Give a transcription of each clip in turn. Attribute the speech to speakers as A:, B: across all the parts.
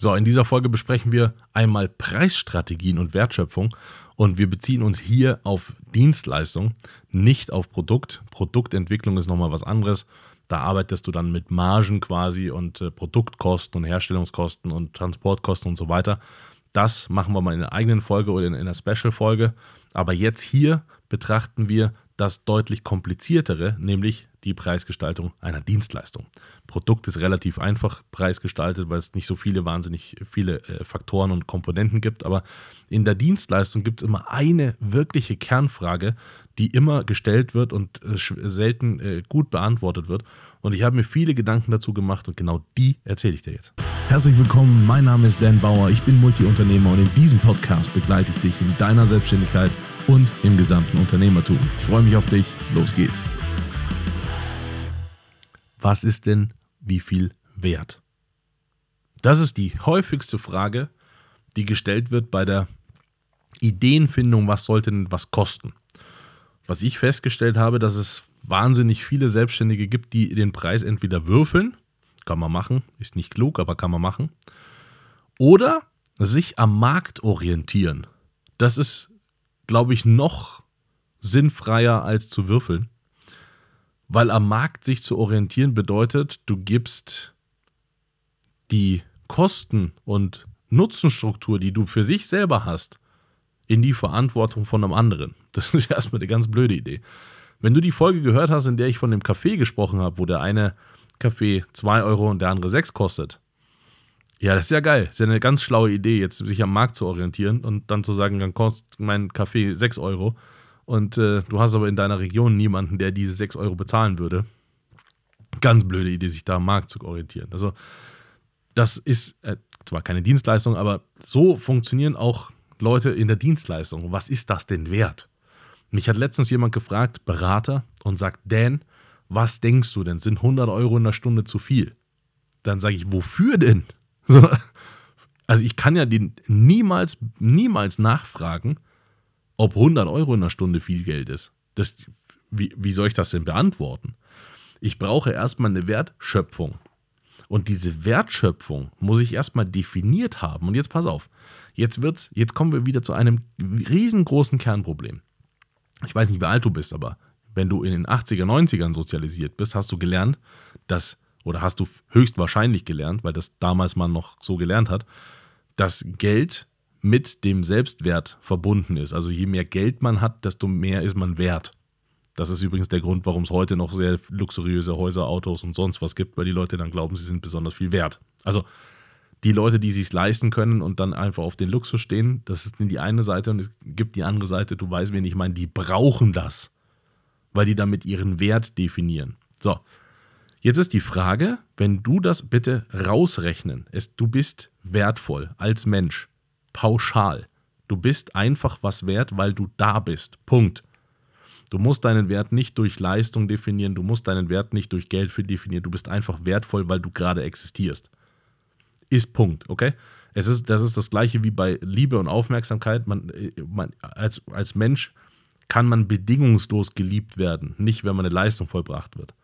A: So, in dieser Folge besprechen wir einmal Preisstrategien und Wertschöpfung und wir beziehen uns hier auf Dienstleistung, nicht auf Produkt. Produktentwicklung ist nochmal was anderes. Da arbeitest du dann mit Margen quasi und äh, Produktkosten und Herstellungskosten und Transportkosten und so weiter. Das machen wir mal in einer eigenen Folge oder in, in einer Special-Folge. Aber jetzt hier betrachten wir das deutlich kompliziertere, nämlich die Preisgestaltung einer Dienstleistung. Produkt ist relativ einfach preisgestaltet, weil es nicht so viele wahnsinnig viele äh, Faktoren und Komponenten gibt, aber in der Dienstleistung gibt es immer eine wirkliche Kernfrage, die immer gestellt wird und äh, selten äh, gut beantwortet wird. Und ich habe mir viele Gedanken dazu gemacht und genau die erzähle ich dir jetzt.
B: Herzlich willkommen, mein Name ist Dan Bauer, ich bin Multiunternehmer und in diesem Podcast begleite ich dich in deiner Selbstständigkeit und im gesamten Unternehmertum. Ich freue mich auf dich. Los geht's.
A: Was ist denn wie viel wert? Das ist die häufigste Frage, die gestellt wird bei der Ideenfindung, was sollte denn was kosten. Was ich festgestellt habe, dass es wahnsinnig viele Selbstständige gibt, die den Preis entweder würfeln, kann man machen, ist nicht klug, aber kann man machen, oder sich am Markt orientieren. Das ist glaube ich, noch sinnfreier als zu würfeln. Weil am Markt sich zu orientieren bedeutet, du gibst die Kosten und Nutzenstruktur, die du für sich selber hast, in die Verantwortung von einem anderen. Das ist erstmal eine ganz blöde Idee. Wenn du die Folge gehört hast, in der ich von dem Kaffee gesprochen habe, wo der eine Kaffee 2 Euro und der andere 6 kostet, ja, das ist ja geil. Das ist ja eine ganz schlaue Idee, jetzt sich am Markt zu orientieren und dann zu sagen, dann kostet mein Kaffee 6 Euro und äh, du hast aber in deiner Region niemanden, der diese 6 Euro bezahlen würde. Ganz blöde Idee, sich da am Markt zu orientieren. Also, das ist äh, zwar keine Dienstleistung, aber so funktionieren auch Leute in der Dienstleistung. Was ist das denn wert? Mich hat letztens jemand gefragt, Berater, und sagt, Dan, was denkst du denn? Sind 100 Euro in der Stunde zu viel? Dann sage ich, wofür denn? So, also ich kann ja den niemals, niemals nachfragen, ob 100 Euro in einer Stunde viel Geld ist. Das, wie, wie soll ich das denn beantworten? Ich brauche erstmal eine Wertschöpfung. Und diese Wertschöpfung muss ich erstmal definiert haben. Und jetzt pass auf. Jetzt, wird's, jetzt kommen wir wieder zu einem riesengroßen Kernproblem. Ich weiß nicht, wie alt du bist, aber wenn du in den 80er, 90ern sozialisiert bist, hast du gelernt, dass oder hast du höchstwahrscheinlich gelernt, weil das damals man noch so gelernt hat, dass Geld mit dem Selbstwert verbunden ist. Also je mehr Geld man hat, desto mehr ist man wert. Das ist übrigens der Grund, warum es heute noch sehr luxuriöse Häuser, Autos und sonst was gibt, weil die Leute dann glauben, sie sind besonders viel wert. Also die Leute, die sich leisten können und dann einfach auf den Luxus stehen, das ist die eine Seite und es gibt die andere Seite, du weißt, wen ich meine, die brauchen das, weil die damit ihren Wert definieren. So, Jetzt ist die Frage, wenn du das bitte rausrechnen, es, du bist wertvoll als Mensch, pauschal. Du bist einfach was wert, weil du da bist. Punkt. Du musst deinen Wert nicht durch Leistung definieren, du musst deinen Wert nicht durch Geld definieren, du bist einfach wertvoll, weil du gerade existierst. Ist Punkt, okay? Es ist, das ist das gleiche wie bei Liebe und Aufmerksamkeit. Man, äh, man, als, als Mensch kann man bedingungslos geliebt werden, nicht wenn man eine Leistung vollbracht wird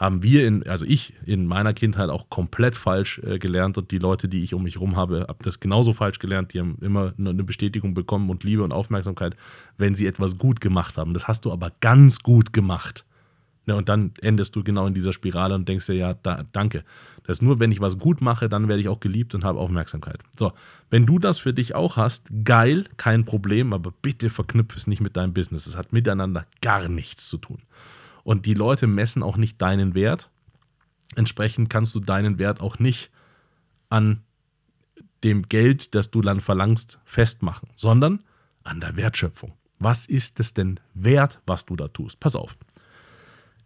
A: haben wir in, also ich in meiner Kindheit auch komplett falsch äh, gelernt und die Leute, die ich um mich herum habe, haben das genauso falsch gelernt. Die haben immer eine Bestätigung bekommen und Liebe und Aufmerksamkeit, wenn sie etwas gut gemacht haben. Das hast du aber ganz gut gemacht. Ja, und dann endest du genau in dieser Spirale und denkst dir, ja, da, danke. Das ist nur, wenn ich was gut mache, dann werde ich auch geliebt und habe Aufmerksamkeit. So, wenn du das für dich auch hast, geil, kein Problem, aber bitte verknüpfe es nicht mit deinem Business. Es hat miteinander gar nichts zu tun. Und die Leute messen auch nicht deinen Wert. Entsprechend kannst du deinen Wert auch nicht an dem Geld, das du dann verlangst, festmachen, sondern an der Wertschöpfung. Was ist es denn wert, was du da tust? Pass auf.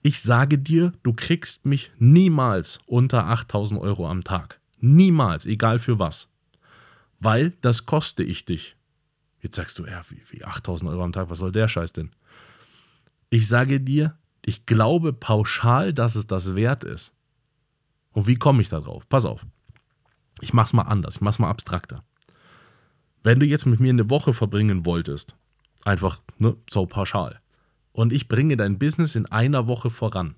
A: Ich sage dir, du kriegst mich niemals unter 8000 Euro am Tag. Niemals, egal für was. Weil das koste ich dich. Jetzt sagst du, ja, wie, wie 8000 Euro am Tag, was soll der Scheiß denn? Ich sage dir, ich glaube pauschal, dass es das wert ist. Und wie komme ich da drauf? Pass auf. Ich mache es mal anders, ich mache es mal abstrakter. Wenn du jetzt mit mir eine Woche verbringen wolltest, einfach ne, so pauschal, und ich bringe dein Business in einer Woche voran,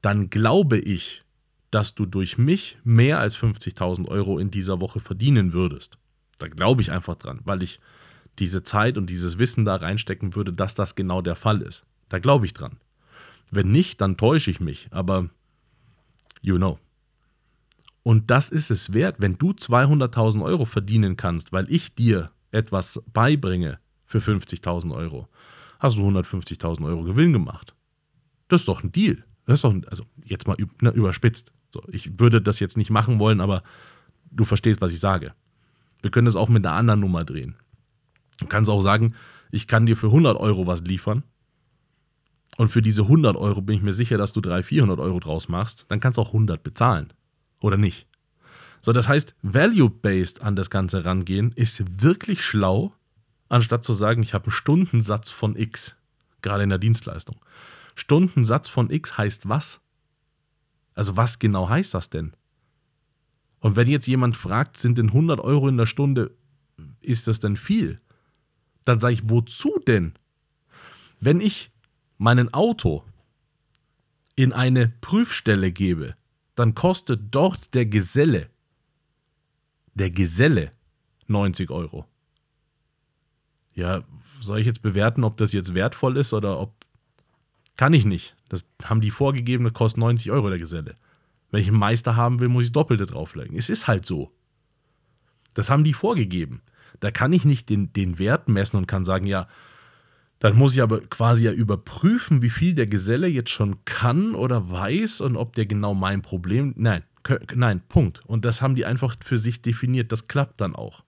A: dann glaube ich, dass du durch mich mehr als 50.000 Euro in dieser Woche verdienen würdest. Da glaube ich einfach dran, weil ich diese Zeit und dieses Wissen da reinstecken würde, dass das genau der Fall ist. Da glaube ich dran. Wenn nicht, dann täusche ich mich, aber you know. Und das ist es wert, wenn du 200.000 Euro verdienen kannst, weil ich dir etwas beibringe für 50.000 Euro, hast du 150.000 Euro Gewinn gemacht. Das ist doch ein Deal. Das ist doch, ein, also jetzt mal ne, überspitzt. So, ich würde das jetzt nicht machen wollen, aber du verstehst, was ich sage. Wir können das auch mit einer anderen Nummer drehen. Du kannst auch sagen, ich kann dir für 100 Euro was liefern und für diese 100 Euro bin ich mir sicher, dass du 300, 400 Euro draus machst, dann kannst du auch 100 bezahlen. Oder nicht? So, das heißt, value-based an das Ganze rangehen ist wirklich schlau, anstatt zu sagen, ich habe einen Stundensatz von X, gerade in der Dienstleistung. Stundensatz von X heißt was? Also was genau heißt das denn? Und wenn jetzt jemand fragt, sind denn 100 Euro in der Stunde, ist das denn viel? Dann sage ich, wozu denn? Wenn ich meinen Auto in eine Prüfstelle gebe, dann kostet dort der Geselle, der Geselle 90 Euro. Ja, soll ich jetzt bewerten, ob das jetzt wertvoll ist oder ob. Kann ich nicht. Das haben die vorgegeben, das kostet 90 Euro der Geselle. Wenn ich einen Meister haben will, muss ich Doppelte drauflegen. Es ist halt so. Das haben die vorgegeben. Da kann ich nicht den, den Wert messen und kann sagen, ja, dann muss ich aber quasi ja überprüfen, wie viel der Geselle jetzt schon kann oder weiß und ob der genau mein Problem. Nein, nein, Punkt. Und das haben die einfach für sich definiert. Das klappt dann auch.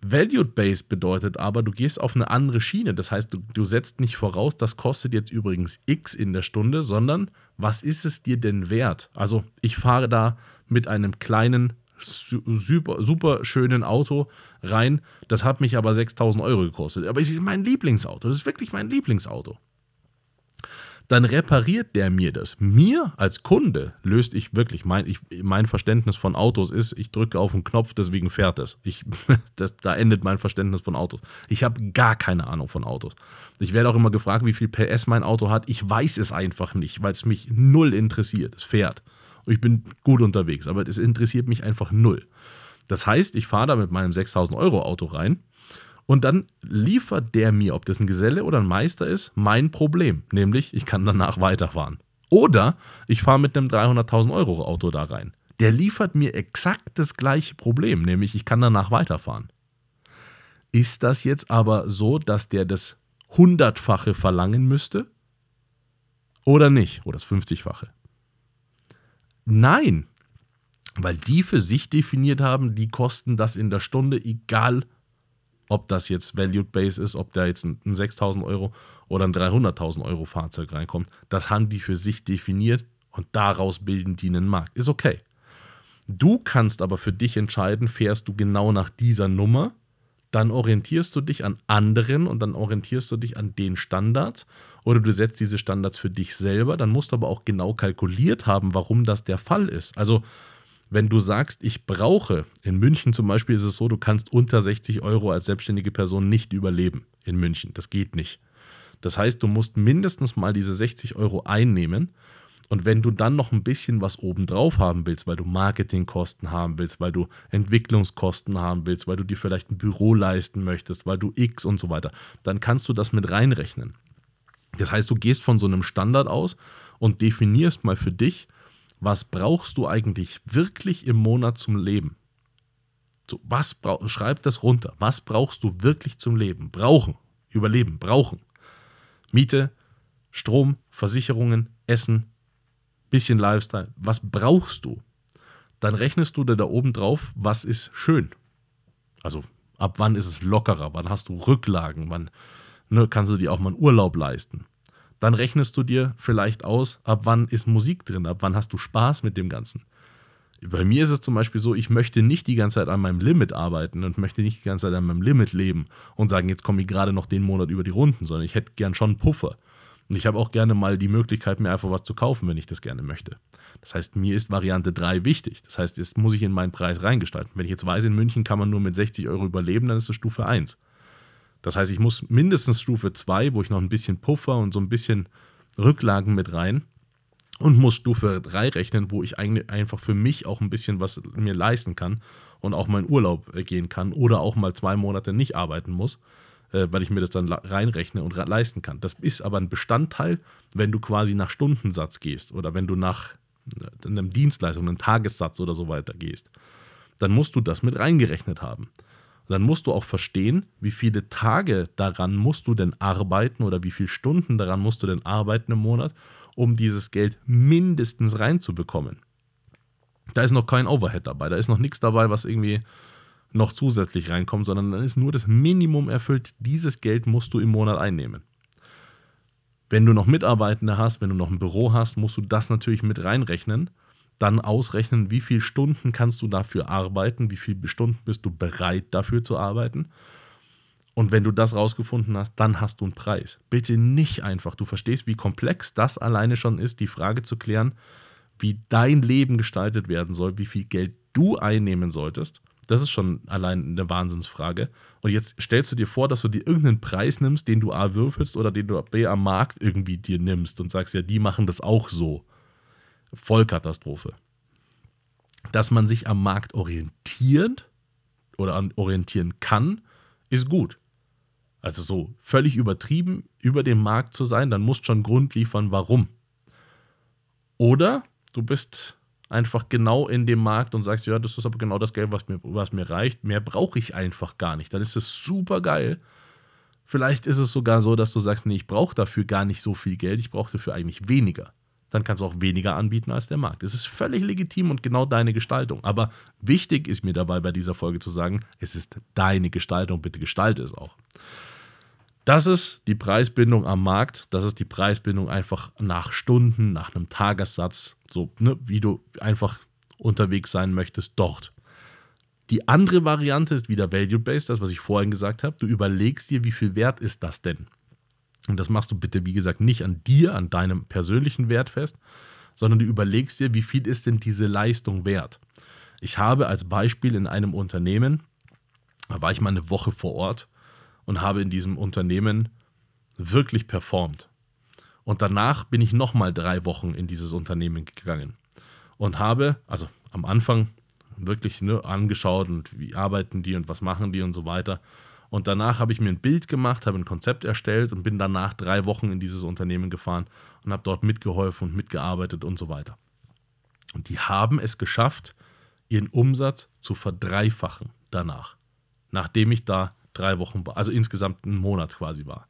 A: Valued-Based bedeutet aber, du gehst auf eine andere Schiene. Das heißt, du, du setzt nicht voraus, das kostet jetzt übrigens X in der Stunde, sondern was ist es dir denn wert? Also, ich fahre da mit einem kleinen super, super schönen Auto rein. Das hat mich aber 6000 Euro gekostet. Aber es ist mein Lieblingsauto. Das ist wirklich mein Lieblingsauto. Dann repariert der mir das. Mir als Kunde löst ich wirklich mein, ich, mein Verständnis von Autos ist, ich drücke auf den Knopf, deswegen fährt es. Ich, das, da endet mein Verständnis von Autos. Ich habe gar keine Ahnung von Autos. Ich werde auch immer gefragt, wie viel PS mein Auto hat. Ich weiß es einfach nicht, weil es mich null interessiert. Es fährt ich bin gut unterwegs, aber es interessiert mich einfach null. Das heißt, ich fahre da mit meinem 6000 Euro Auto rein und dann liefert der mir, ob das ein Geselle oder ein Meister ist, mein Problem, nämlich ich kann danach weiterfahren. Oder ich fahre mit einem 300.000 Euro Auto da rein. Der liefert mir exakt das gleiche Problem, nämlich ich kann danach weiterfahren. Ist das jetzt aber so, dass der das hundertfache verlangen müsste? Oder nicht? Oder das 50-fache? Nein, weil die für sich definiert haben, die kosten das in der Stunde, egal ob das jetzt Valued Base ist, ob da jetzt ein, 6000 Euro oder ein 300.000 Euro Fahrzeug reinkommt. Das haben die für sich definiert und daraus bilden die einen Markt. Ist okay. Du kannst aber für dich entscheiden, fährst du genau nach dieser Nummer, dann orientierst du dich an anderen und dann orientierst du dich an den Standards oder du setzt diese Standards für dich selber, dann musst du aber auch genau kalkuliert haben, warum das der Fall ist. Also wenn du sagst, ich brauche, in München zum Beispiel ist es so, du kannst unter 60 Euro als selbstständige Person nicht überleben in München. Das geht nicht. Das heißt, du musst mindestens mal diese 60 Euro einnehmen. Und wenn du dann noch ein bisschen was obendrauf haben willst, weil du Marketingkosten haben willst, weil du Entwicklungskosten haben willst, weil du dir vielleicht ein Büro leisten möchtest, weil du X und so weiter, dann kannst du das mit reinrechnen. Das heißt, du gehst von so einem Standard aus und definierst mal für dich, was brauchst du eigentlich wirklich im Monat zum Leben? So, was schreib das runter. Was brauchst du wirklich zum Leben? Brauchen, überleben, brauchen. Miete, Strom, Versicherungen, Essen, bisschen Lifestyle. Was brauchst du? Dann rechnest du dir da oben drauf, was ist schön. Also ab wann ist es lockerer? Wann hast du Rücklagen? Wann ne, kannst du dir auch mal einen Urlaub leisten. Dann rechnest du dir vielleicht aus, ab wann ist Musik drin, ab wann hast du Spaß mit dem Ganzen. Bei mir ist es zum Beispiel so, ich möchte nicht die ganze Zeit an meinem Limit arbeiten und möchte nicht die ganze Zeit an meinem Limit leben und sagen, jetzt komme ich gerade noch den Monat über die Runden, sondern ich hätte gern schon einen Puffer. Und ich habe auch gerne mal die Möglichkeit, mir einfach was zu kaufen, wenn ich das gerne möchte. Das heißt, mir ist Variante 3 wichtig. Das heißt, jetzt muss ich in meinen Preis reingestalten. Wenn ich jetzt weiß, in München kann man nur mit 60 Euro überleben, dann ist es Stufe 1. Das heißt, ich muss mindestens Stufe 2, wo ich noch ein bisschen Puffer und so ein bisschen Rücklagen mit rein. und muss Stufe 3 rechnen, wo ich eigentlich einfach für mich auch ein bisschen was mir leisten kann und auch meinen Urlaub äh, gehen kann oder auch mal zwei Monate nicht arbeiten muss, weil ich mir das dann reinrechne und leisten kann. Das ist aber ein Bestandteil, wenn du quasi nach Stundensatz gehst oder wenn du nach äh, einem Dienstleistung, einem Tagessatz oder so weiter gehst. Dann musst du das mit reingerechnet haben. Und dann musst du auch verstehen, wie viele Tage daran musst du denn arbeiten oder wie viele Stunden daran musst du denn arbeiten im Monat, um dieses Geld mindestens reinzubekommen. Da ist noch kein Overhead dabei, da ist noch nichts dabei, was irgendwie noch zusätzlich reinkommt, sondern dann ist nur das Minimum erfüllt. Dieses Geld musst du im Monat einnehmen. Wenn du noch Mitarbeitende hast, wenn du noch ein Büro hast, musst du das natürlich mit reinrechnen. Dann ausrechnen, wie viele Stunden kannst du dafür arbeiten, wie viele Stunden bist du bereit dafür zu arbeiten und wenn du das rausgefunden hast, dann hast du einen Preis. Bitte nicht einfach. Du verstehst, wie komplex das alleine schon ist, die Frage zu klären, wie dein Leben gestaltet werden soll, wie viel Geld du einnehmen solltest. Das ist schon allein eine Wahnsinnsfrage. Und jetzt stellst du dir vor, dass du dir irgendeinen Preis nimmst, den du A würfelst oder den du B am Markt irgendwie dir nimmst und sagst, ja, die machen das auch so. Vollkatastrophe. Dass man sich am Markt orientiert oder orientieren kann, ist gut. Also so völlig übertrieben über dem Markt zu sein, dann musst schon Grund liefern, warum. Oder du bist einfach genau in dem Markt und sagst, ja, das ist aber genau das Geld, was mir, was mir reicht. Mehr brauche ich einfach gar nicht. Dann ist es super geil. Vielleicht ist es sogar so, dass du sagst, nee, ich brauche dafür gar nicht so viel Geld, ich brauche dafür eigentlich weniger. Dann kannst du auch weniger anbieten als der Markt. Es ist völlig legitim und genau deine Gestaltung. Aber wichtig ist mir dabei bei dieser Folge zu sagen, es ist deine Gestaltung, bitte gestalte es auch. Das ist die Preisbindung am Markt. Das ist die Preisbindung einfach nach Stunden, nach einem Tagessatz, so ne, wie du einfach unterwegs sein möchtest dort. Die andere Variante ist wieder Value-Based, das, was ich vorhin gesagt habe. Du überlegst dir, wie viel wert ist das denn? Und das machst du bitte, wie gesagt, nicht an dir, an deinem persönlichen Wert fest, sondern du überlegst dir, wie viel ist denn diese Leistung wert? Ich habe als Beispiel in einem Unternehmen, da war ich mal eine Woche vor Ort, und habe in diesem Unternehmen wirklich performt. Und danach bin ich nochmal drei Wochen in dieses Unternehmen gegangen und habe, also am Anfang wirklich ne, angeschaut und wie arbeiten die und was machen die und so weiter. Und danach habe ich mir ein Bild gemacht, habe ein Konzept erstellt und bin danach drei Wochen in dieses Unternehmen gefahren und habe dort mitgeholfen und mitgearbeitet und so weiter. Und die haben es geschafft, ihren Umsatz zu verdreifachen danach, nachdem ich da drei Wochen, also insgesamt einen Monat quasi war.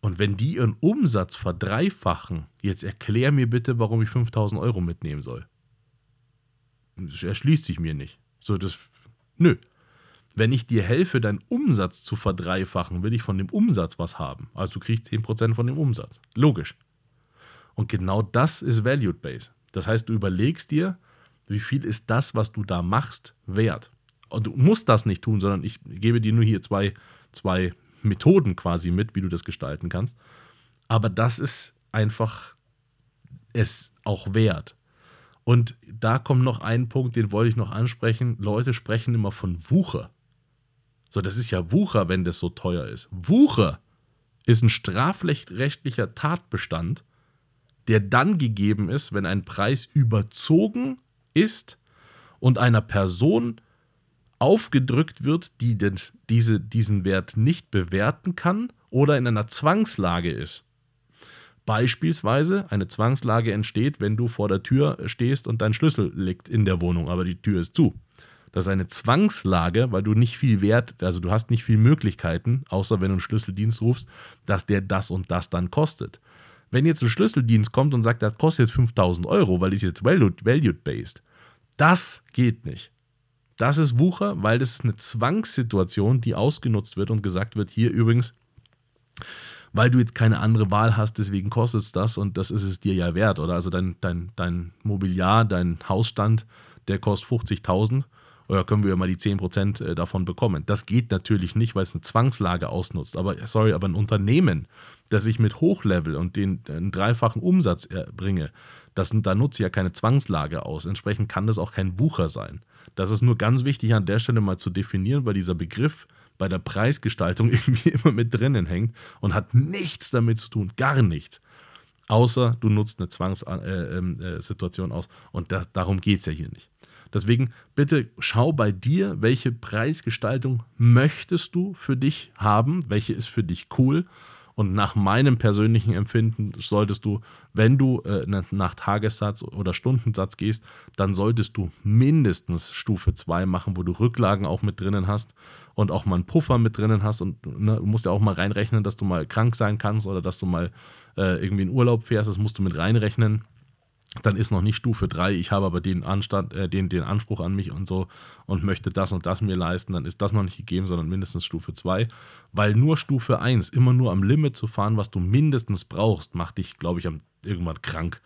A: Und wenn die ihren Umsatz verdreifachen, jetzt erklär mir bitte, warum ich 5000 Euro mitnehmen soll. Das erschließt sich mir nicht. So, das, nö. Wenn ich dir helfe, deinen Umsatz zu verdreifachen, will ich von dem Umsatz was haben. Also du kriegst 10% von dem Umsatz. Logisch. Und genau das ist Valued Base. Das heißt, du überlegst dir, wie viel ist das, was du da machst, wert und du musst das nicht tun, sondern ich gebe dir nur hier zwei, zwei Methoden quasi mit, wie du das gestalten kannst. Aber das ist einfach es auch wert. Und da kommt noch ein Punkt, den wollte ich noch ansprechen. Leute sprechen immer von Wucher. So, das ist ja Wucher, wenn das so teuer ist. Wucher ist ein strafrechtlicher Tatbestand, der dann gegeben ist, wenn ein Preis überzogen ist und einer Person aufgedrückt wird, die den, diese, diesen Wert nicht bewerten kann oder in einer Zwangslage ist. Beispielsweise eine Zwangslage entsteht, wenn du vor der Tür stehst und dein Schlüssel liegt in der Wohnung, aber die Tür ist zu. Das ist eine Zwangslage, weil du nicht viel Wert, also du hast nicht viel Möglichkeiten, außer wenn du einen Schlüsseldienst rufst, dass der das und das dann kostet. Wenn jetzt ein Schlüsseldienst kommt und sagt, das kostet jetzt 5000 Euro, weil ist jetzt valued-based, das geht nicht. Das ist Wucher, weil das ist eine Zwangssituation, die ausgenutzt wird und gesagt wird, hier übrigens, weil du jetzt keine andere Wahl hast, deswegen kostet es das und das ist es dir ja wert, oder? Also dein, dein, dein Mobiliar, dein Hausstand, der kostet 50.000 oder können wir ja mal die 10% äh, davon bekommen. Das geht natürlich nicht, weil es eine Zwangslage ausnutzt. Aber sorry, aber ein Unternehmen, das ich mit Hochlevel und den einen dreifachen Umsatz erbringe, das, da nutze ich ja keine Zwangslage aus. Entsprechend kann das auch kein Wucher sein. Das ist nur ganz wichtig an der Stelle mal zu definieren, weil dieser Begriff bei der Preisgestaltung irgendwie immer mit drinnen hängt und hat nichts damit zu tun, gar nichts. Außer du nutzt eine Zwangssituation äh, äh, aus. Und das, darum geht es ja hier nicht. Deswegen bitte schau bei dir, welche Preisgestaltung möchtest du für dich haben, welche ist für dich cool. Und nach meinem persönlichen Empfinden solltest du, wenn du äh, nach Tagessatz oder Stundensatz gehst, dann solltest du mindestens Stufe 2 machen, wo du Rücklagen auch mit drinnen hast und auch mal einen Puffer mit drinnen hast. Und ne, du musst ja auch mal reinrechnen, dass du mal krank sein kannst oder dass du mal äh, irgendwie in Urlaub fährst. Das musst du mit reinrechnen dann ist noch nicht Stufe 3, ich habe aber den Anstand, äh, den, den Anspruch an mich und so und möchte das und das mir leisten, dann ist das noch nicht gegeben, sondern mindestens Stufe 2. Weil nur Stufe 1, immer nur am Limit zu fahren, was du mindestens brauchst, macht dich, glaube ich, irgendwann krank.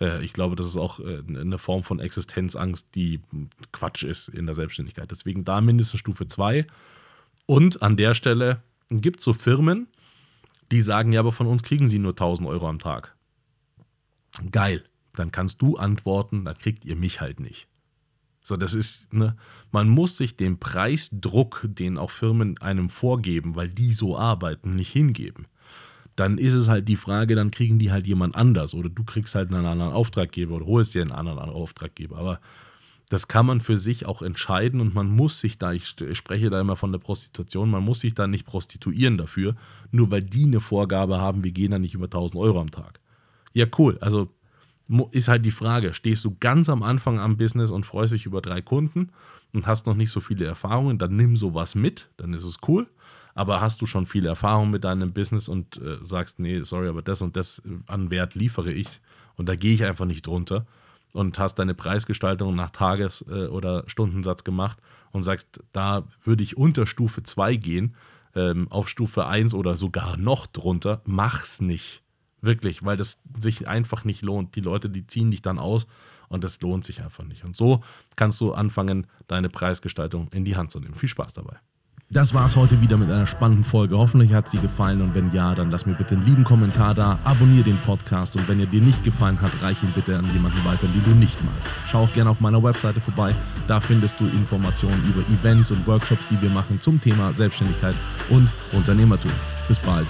A: Äh, ich glaube, das ist auch äh, eine Form von Existenzangst, die Quatsch ist in der Selbstständigkeit. Deswegen da mindestens Stufe 2. Und an der Stelle gibt es so Firmen, die sagen, ja, aber von uns kriegen sie nur 1000 Euro am Tag. Geil dann kannst du antworten, dann kriegt ihr mich halt nicht. So, das ist, ne, man muss sich dem Preisdruck, den auch Firmen einem vorgeben, weil die so arbeiten, nicht hingeben. Dann ist es halt die Frage, dann kriegen die halt jemand anders oder du kriegst halt einen anderen Auftraggeber oder holst dir einen anderen Auftraggeber. Aber das kann man für sich auch entscheiden und man muss sich da, ich spreche da immer von der Prostitution, man muss sich da nicht prostituieren dafür, nur weil die eine Vorgabe haben, wir gehen da nicht über 1000 Euro am Tag. Ja, cool. Also ist halt die Frage, stehst du ganz am Anfang am Business und freust dich über drei Kunden und hast noch nicht so viele Erfahrungen, dann nimm sowas mit, dann ist es cool. Aber hast du schon viele Erfahrungen mit deinem Business und äh, sagst, nee, sorry, aber das und das an Wert liefere ich und da gehe ich einfach nicht drunter und hast deine Preisgestaltung nach Tages- äh, oder Stundensatz gemacht und sagst, da würde ich unter Stufe 2 gehen, ähm, auf Stufe 1 oder sogar noch drunter, mach's nicht Wirklich, weil das sich einfach nicht lohnt. Die Leute, die ziehen dich dann aus und das lohnt sich einfach nicht. Und so kannst du anfangen, deine Preisgestaltung in die Hand zu nehmen. Viel Spaß dabei.
B: Das war es heute wieder mit einer spannenden Folge. Hoffentlich hat sie gefallen und wenn ja, dann lass mir bitte einen lieben Kommentar da, abonniere den Podcast und wenn er dir nicht gefallen hat, reich ihn bitte an jemanden weiter, den du nicht magst. Schau auch gerne auf meiner Webseite vorbei. Da findest du Informationen über Events und Workshops, die wir machen zum Thema Selbstständigkeit und Unternehmertum. Bis bald.